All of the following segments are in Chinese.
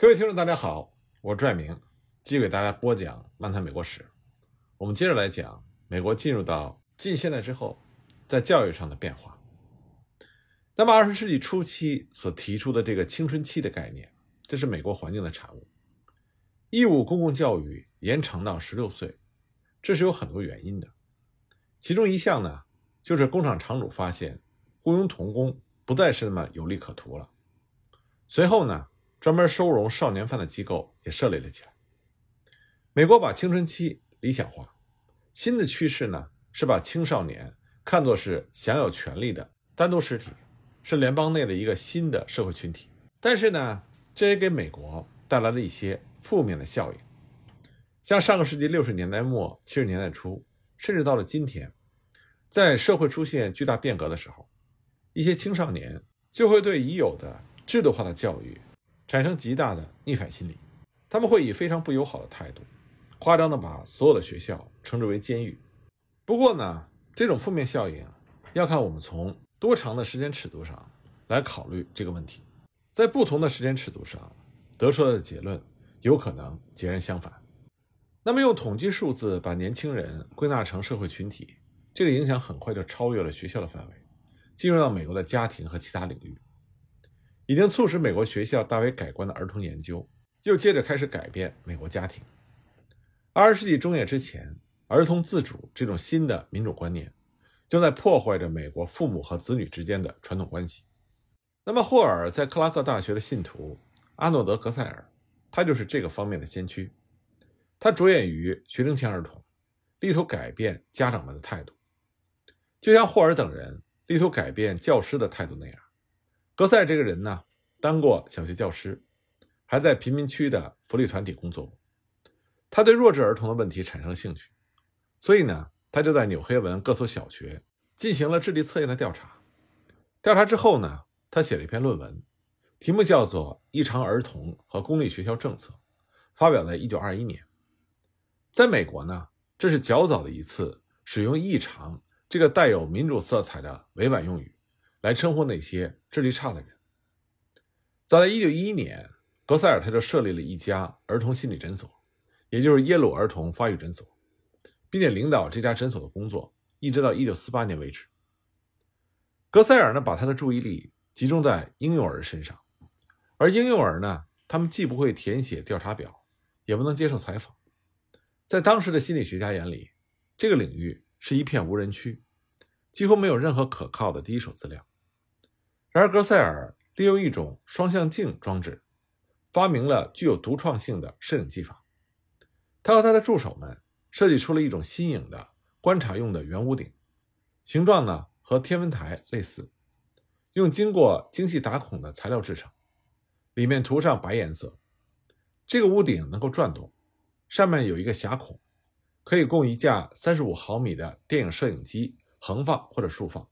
各位听众，大家好，我是拽明，继续给大家播讲《漫谈美国史》。我们接着来讲美国进入到近现代之后，在教育上的变化。那么，二十世纪初期所提出的这个青春期的概念，这是美国环境的产物。义务公共教育延长到十六岁，这是有很多原因的。其中一项呢，就是工厂厂主发现雇佣童工不再是那么有利可图了。随后呢，专门收容少年犯的机构也设立了起来。美国把青春期理想化，新的趋势呢是把青少年看作是享有权利的单独实体。是联邦内的一个新的社会群体，但是呢，这也给美国带来了一些负面的效应。像上个世纪六十年代末、七十年代初，甚至到了今天，在社会出现巨大变革的时候，一些青少年就会对已有的制度化的教育产生极大的逆反心理，他们会以非常不友好的态度，夸张的把所有的学校称之为监狱。不过呢，这种负面效应要看我们从。多长的时间尺度上来考虑这个问题，在不同的时间尺度上得出来的结论有可能截然相反。那么，用统计数字把年轻人归纳成社会群体，这个影响很快就超越了学校的范围，进入到美国的家庭和其他领域，已经促使美国学校大为改观的儿童研究，又接着开始改变美国家庭。二十世纪中叶之前，儿童自主这种新的民主观念。就在破坏着美国父母和子女之间的传统关系。那么，霍尔在克拉克大学的信徒阿诺德·格塞尔，他就是这个方面的先驱。他着眼于学龄前儿童，力图改变家长们的态度，就像霍尔等人力图改变教师的态度那样。格塞这个人呢，当过小学教师，还在贫民区的福利团体工作过。他对弱智儿童的问题产生了兴趣，所以呢。他就在纽黑文各所小学进行了智力测验的调查。调查之后呢，他写了一篇论文，题目叫做《异常儿童和公立学校政策》，发表在1921年。在美国呢，这是较早的一次使用“异常”这个带有民主色彩的委婉用语来称呼那些智力差的人。早在1911年，格塞尔他就设立了一家儿童心理诊所，也就是耶鲁儿童发育诊所。并且领导这家诊所的工作，一直到一九四八年为止。格塞尔呢，把他的注意力集中在婴幼儿身上，而婴幼儿呢，他们既不会填写调查表，也不能接受采访，在当时的心理学家眼里，这个领域是一片无人区，几乎没有任何可靠的第一手资料。然而，格塞尔利用一种双向镜装置，发明了具有独创性的摄影技法。他和他的助手们。设计出了一种新颖的观察用的圆屋顶，形状呢和天文台类似，用经过精细打孔的材料制成，里面涂上白颜色。这个屋顶能够转动，上面有一个狭孔，可以供一架三十五毫米的电影摄影机横放或者竖放。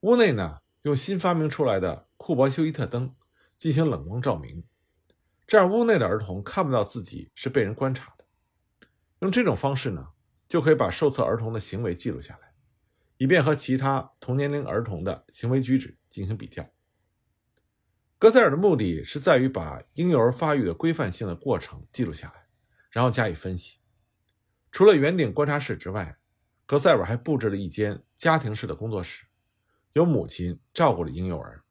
屋内呢用新发明出来的库珀休伊特灯进行冷光照明，这样屋内的儿童看不到自己是被人观察的。用这种方式呢，就可以把受测儿童的行为记录下来，以便和其他同年龄儿童的行为举止进行比较。格塞尔的目的是在于把婴幼儿发育的规范性的过程记录下来，然后加以分析。除了圆顶观察室之外，格塞尔还布置了一间家庭式的工作室，由母亲照顾着婴幼儿，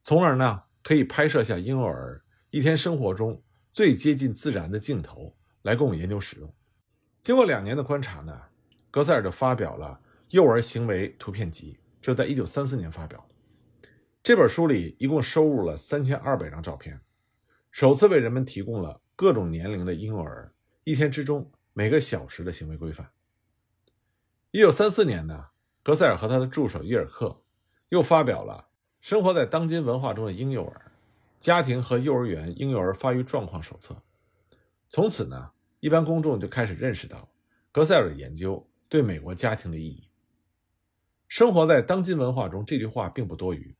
从而呢可以拍摄下婴幼儿一天生活中最接近自然的镜头，来供研究使用。经过两年的观察呢，格塞尔就发表了《幼儿行为图片集》，这是在一九三四年发表的。这本书里一共收录了三千二百张照片，首次为人们提供了各种年龄的婴幼儿一天之中每个小时的行为规范。一九三四年呢，格塞尔和他的助手伊尔克又发表了《生活在当今文化中的婴幼儿：家庭和幼儿园婴幼儿发育状况手册》。从此呢。一般公众就开始认识到格塞尔的研究对美国家庭的意义。生活在当今文化中这句话并不多余。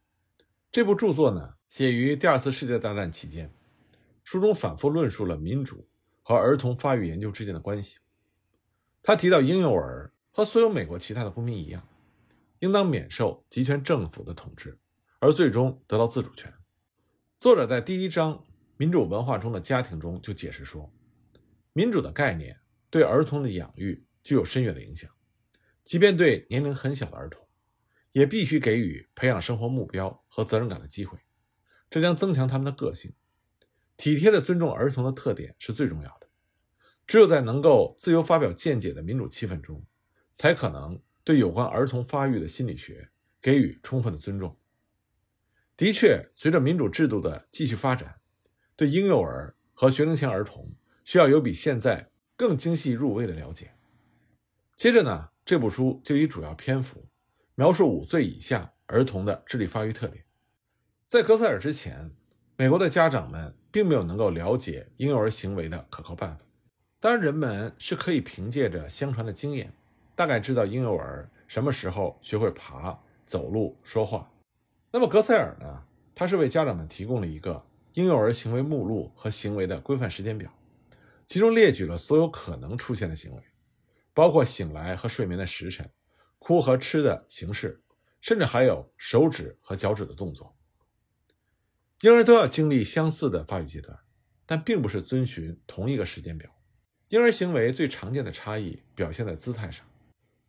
这部著作呢，写于第二次世界大战期间，书中反复论述了民主和儿童发育研究之间的关系。他提到婴幼儿和所有美国其他的公民一样，应当免受集权政府的统治，而最终得到自主权。作者在第一章民主文化中的家庭》中就解释说，民主的概念对儿童的养育具有深远的影响，即便对年龄很小的儿童，也必须给予培养生活目标和责任感的机会，这将增强他们的个性。体贴的尊重儿童的特点是最重要的。只有在能够自由发表见解的民主气氛中，才可能对有关儿童发育的心理学给予充分的尊重。的确，随着民主制度的继续发展，对婴幼儿和学龄前儿童需要有比现在更精细入微的了解。接着呢，这部书就以主要篇幅描述五岁以下儿童的智力发育特点。在格塞尔之前，美国的家长们并没有能够了解婴幼儿行为的可靠办法。当然，人们是可以凭借着相传的经验，大概知道婴幼儿什么时候学会爬、走路、说话。那么，格塞尔呢？他是为家长们提供了一个婴幼儿行为目录和行为的规范时间表，其中列举了所有可能出现的行为，包括醒来和睡眠的时辰、哭和吃的形式，甚至还有手指和脚趾的动作。婴儿都要经历相似的发育阶段，但并不是遵循同一个时间表。婴儿行为最常见的差异表现在姿态上。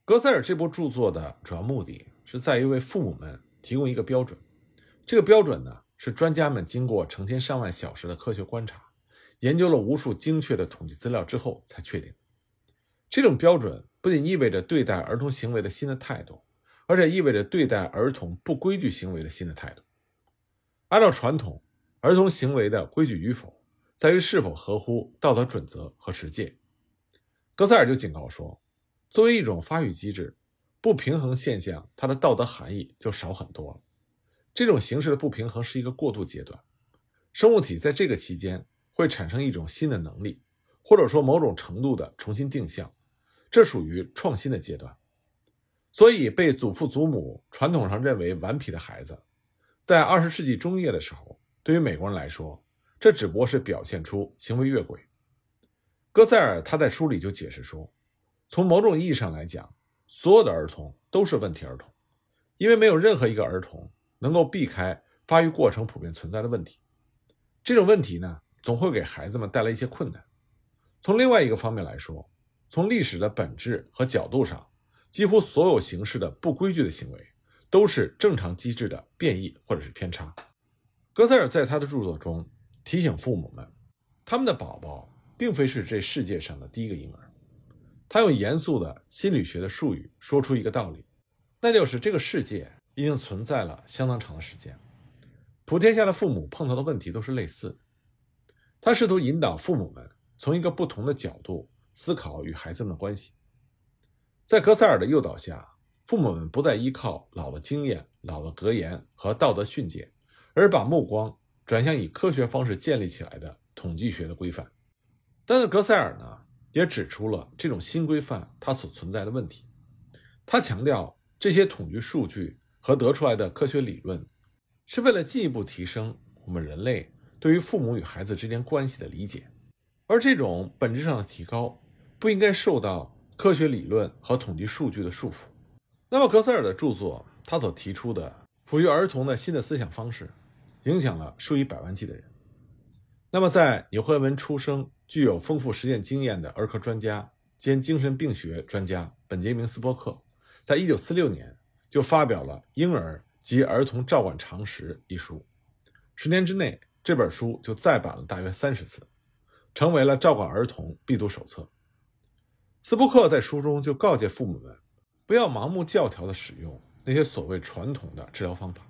格塞尔这部著作的主要目的是在于为父母们提供一个标准。这个标准呢，是专家们经过成千上万小时的科学观察，研究了无数精确的统计资料之后才确定。这种标准不仅意味着对待儿童行为的新的态度，而且意味着对待儿童不规矩行为的新的态度。按照传统，儿童行为的规矩与否。在于是否合乎道德准则和实践。格塞尔就警告说，作为一种发育机制，不平衡现象它的道德含义就少很多了。这种形式的不平衡是一个过渡阶段，生物体在这个期间会产生一种新的能力，或者说某种程度的重新定向，这属于创新的阶段。所以，被祖父祖母传统上认为顽皮的孩子，在二十世纪中叶的时候，对于美国人来说。这只不过是表现出行为越轨。戈塞尔他在书里就解释说，从某种意义上来讲，所有的儿童都是问题儿童，因为没有任何一个儿童能够避开发育过程普遍存在的问题。这种问题呢，总会给孩子们带来一些困难。从另外一个方面来说，从历史的本质和角度上，几乎所有形式的不规矩的行为都是正常机制的变异或者是偏差。格塞尔在他的著作中。提醒父母们，他们的宝宝并非是这世界上的第一个婴儿。他用严肃的心理学的术语说出一个道理，那就是这个世界已经存在了相当长的时间，普天下的父母碰到的问题都是类似的。他试图引导父母们从一个不同的角度思考与孩子们的关系。在格塞尔的诱导下，父母们不再依靠老的经验、老的格言和道德训诫，而把目光。转向以科学方式建立起来的统计学的规范，但是格塞尔呢也指出了这种新规范它所存在的问题。他强调这些统计数据和得出来的科学理论，是为了进一步提升我们人类对于父母与孩子之间关系的理解，而这种本质上的提高不应该受到科学理论和统计数据的束缚。那么格塞尔的著作，他所提出的抚育儿童的新的思想方式。影响了数以百万计的人。那么，在纽赫文出生、具有丰富实践经验的儿科专家兼精神病学专家本杰明·斯波克，在一九四六年就发表了《婴儿及儿童照管常识》一书。十年之内，这本书就再版了大约三十次，成为了照管儿童必读手册。斯波克在书中就告诫父母们，不要盲目教条地使用那些所谓传统的治疗方法。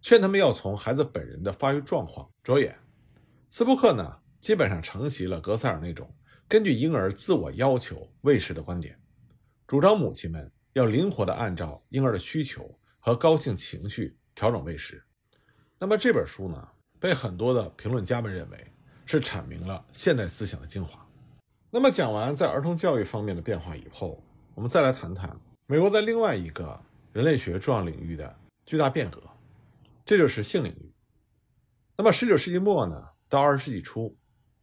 劝他们要从孩子本人的发育状况着眼。斯布克呢，基本上承袭了格塞尔那种根据婴儿自我要求喂食的观点，主张母亲们要灵活地按照婴儿的需求和高兴情绪调整喂食。那么这本书呢，被很多的评论家们认为是阐明了现代思想的精华。那么讲完在儿童教育方面的变化以后，我们再来谈谈美国在另外一个人类学重要领域的巨大变革。这就是性领域。那么，十九世纪末呢，到二十世纪初，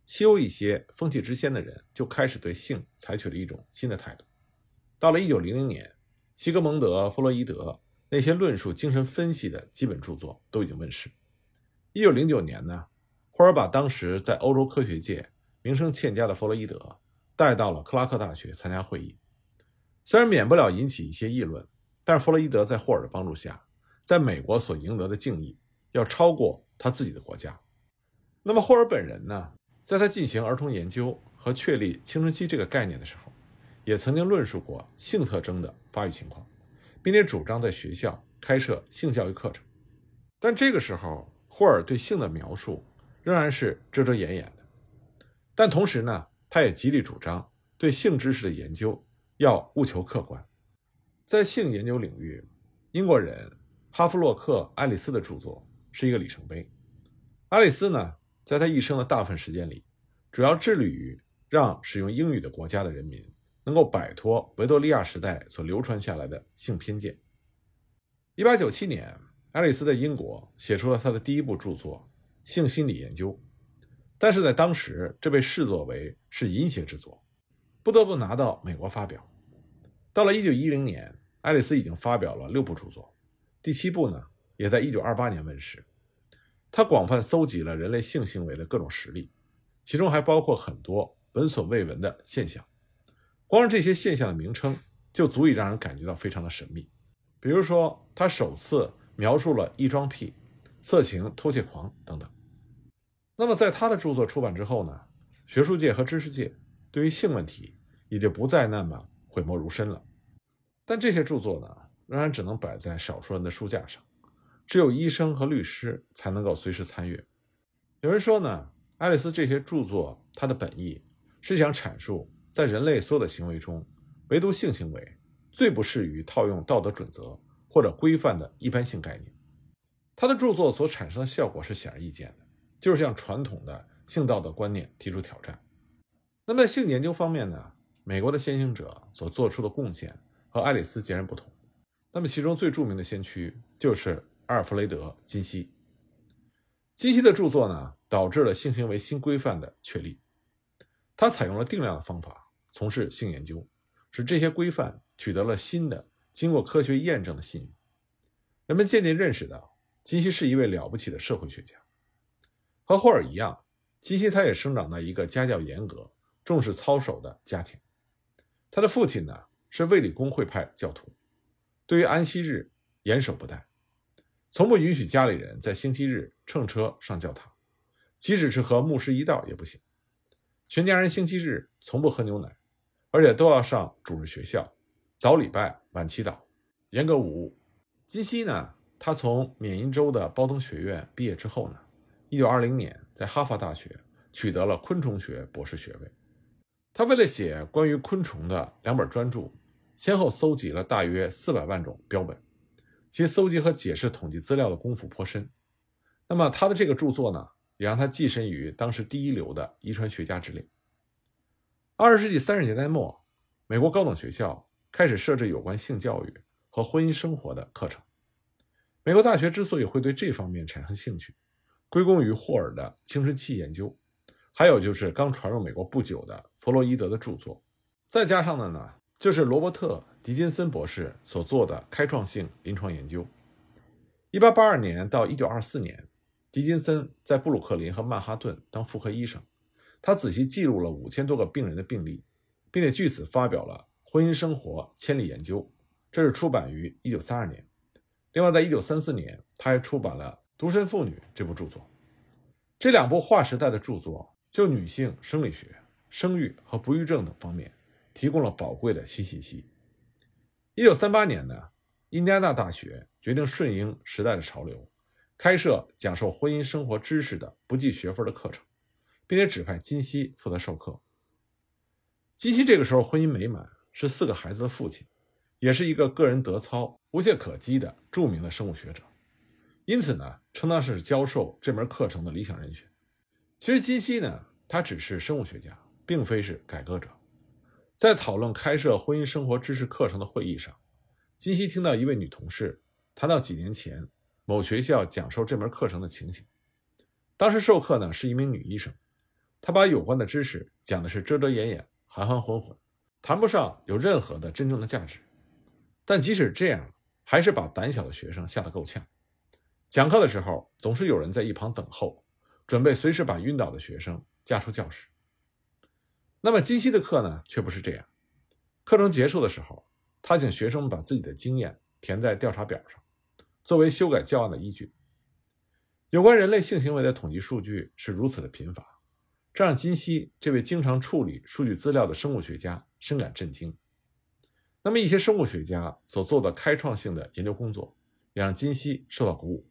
西欧一些风气之先的人就开始对性采取了一种新的态度。到了一九零零年，西格蒙德·弗洛伊德那些论述精神分析的基本著作都已经问世。一九零九年呢，霍尔把当时在欧洲科学界名声欠佳的弗洛伊德带到了克拉克大学参加会议。虽然免不了引起一些议论，但是弗洛伊德在霍尔的帮助下，在美国所赢得的敬意要超过他自己的国家。那么霍尔本人呢，在他进行儿童研究和确立青春期这个概念的时候，也曾经论述过性特征的发育情况，并且主张在学校开设性教育课程。但这个时候，霍尔对性的描述仍然是遮遮掩掩的。但同时呢，他也极力主张对性知识的研究要务求客观。在性研究领域，英国人哈夫洛克·爱丽丝的著作是一个里程碑。爱丽丝呢，在他一生的大部分时间里，主要致力于让使用英语的国家的人民能够摆脱维多利亚时代所流传下来的性偏见。一八九七年。爱丽丝在英国写出了她的第一部著作《性心理研究》，但是在当时这被视作为是淫邪之作，不得不拿到美国发表。到了1910年，爱丽丝已经发表了六部著作，第七部呢也在1928年问世。他广泛搜集了人类性行为的各种实例，其中还包括很多闻所未闻的现象。光是这些现象的名称就足以让人感觉到非常的神秘。比如说，他首次。描述了异装癖、色情、偷窃狂等等。那么，在他的著作出版之后呢，学术界和知识界对于性问题也就不再那么讳莫如深了。但这些著作呢，仍然只能摆在少数人的书架上，只有医生和律师才能够随时参与。有人说呢，爱丽丝这些著作，它的本意是想阐述，在人类所有的行为中，唯独性行为最不适于套用道德准则。或者规范的一般性概念，他的著作所产生的效果是显而易见的，就是向传统的性道德观念提出挑战。那么在性研究方面呢，美国的先行者所做出的贡献和爱丽丝截然不同。那么其中最著名的先驱就是阿尔弗雷德·金西。金西的著作呢，导致了性行为新规范的确立。他采用了定量的方法从事性研究，使这些规范取得了新的。经过科学验证的信誉，人们渐渐认识到金西是一位了不起的社会学家。和霍尔一样，金西他也生长在一个家教严格、重视操守的家庭。他的父亲呢是卫理公会派教徒，对于安息日严守不贷，从不允许家里人在星期日乘车上教堂，即使是和牧师一道也不行。全家人星期日从不喝牛奶，而且都要上主日学校。早礼拜，晚祈祷，严格无误。金熙呢，他从缅因州的包登学院毕业之后呢，一九二零年在哈佛大学取得了昆虫学博士学位。他为了写关于昆虫的两本专著，先后搜集了大约四百万种标本，其搜集和解释统计资料的功夫颇深。那么他的这个著作呢，也让他跻身于当时第一流的遗传学家之列。二十世纪三十年代末，美国高等学校。开始设置有关性教育和婚姻生活的课程。美国大学之所以会对这方面产生兴趣，归功于霍尔的青春期研究，还有就是刚传入美国不久的弗洛伊德的著作，再加上的呢，就是罗伯特·狄金森博士所做的开创性临床研究。1882年到1924年，狄金森在布鲁克林和曼哈顿当妇科医生，他仔细记录了五千多个病人的病例，并且据此发表了。婚姻生活千里研究，这是出版于一九三二年。另外，在一九三四年，他还出版了《独身妇女》这部著作。这两部划时代的著作，就女性生理学、生育和不育症等方面提供了宝贵的新信息。一九三八年呢，印第安纳大学决定顺应时代的潮流，开设讲授婚姻生活知识的不计学分的课程，并且指派金希负责授课。金希这个时候婚姻美满。是四个孩子的父亲，也是一个个人德操无懈可击的著名的生物学者，因此呢，称他是教授这门课程的理想人选。其实金希呢，他只是生物学家，并非是改革者。在讨论开设婚姻生活知识课程的会议上，金希听到一位女同事谈到几年前某学校讲授这门课程的情形。当时授课呢是一名女医生，她把有关的知识讲的是遮遮掩掩、含含混混。谈不上有任何的真正的价值，但即使这样，还是把胆小的学生吓得够呛。讲课的时候，总是有人在一旁等候，准备随时把晕倒的学生架出教室。那么金熙的课呢，却不是这样。课程结束的时候，他请学生们把自己的经验填在调查表上，作为修改教案的依据。有关人类性行为的统计数据是如此的贫乏，这让金熙这位经常处理数据资料的生物学家深感震惊。那么，一些生物学家所做的开创性的研究工作，也让金熙受到鼓舞。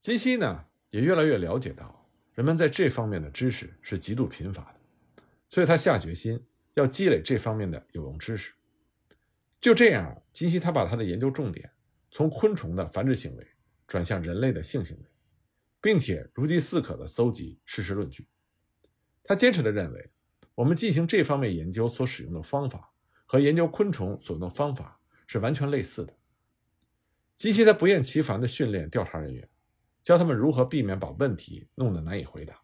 金熙呢，也越来越了解到人们在这方面的知识是极度贫乏的，所以他下决心要积累这方面的有用知识。就这样，金希他把他的研究重点从昆虫的繁殖行为转向人类的性行为，并且如饥似渴地搜集事实论据。他坚持地认为，我们进行这方面研究所使用的方法。和研究昆虫所用的方法是完全类似的。基西他不厌其烦地训练调查人员，教他们如何避免把问题弄得难以回答。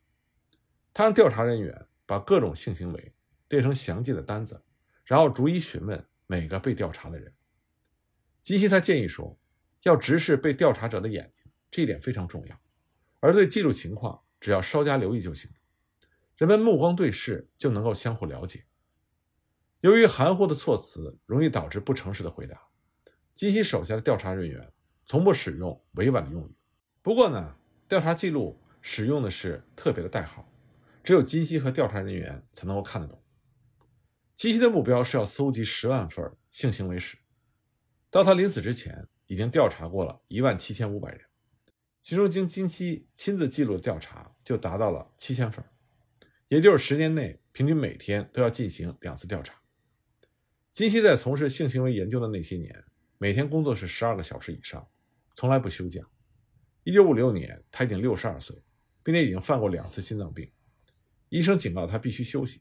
他让调查人员把各种性行为列成详细的单子，然后逐一询问每个被调查的人。基西他建议说，要直视被调查者的眼睛，这一点非常重要。而对记录情况，只要稍加留意就行。人们目光对视，就能够相互了解。由于含糊的措辞容易导致不诚实的回答，金熙手下的调查人员从不使用委婉的用语。不过呢，调查记录使用的是特别的代号，只有金熙和调查人员才能够看得懂。金熙的目标是要搜集十万份性行为史，到他临死之前，已经调查过了一万七千五百人，其中经金熙亲自记录的调查就达到了七千份，也就是十年内平均每天都要进行两次调查。金熙在从事性行为研究的那些年，每天工作是十二个小时以上，从来不休假。一九五六年，他已经六十二岁，并且已经犯过两次心脏病。医生警告他必须休息，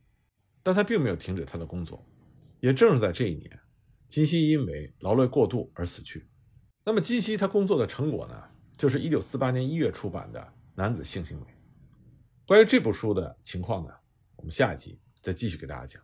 但他并没有停止他的工作。也正是在这一年，金熙因为劳累过度而死去。那么，金熙他工作的成果呢？就是1948年1月出版的《男子性行为》。关于这部书的情况呢，我们下一集再继续给大家讲。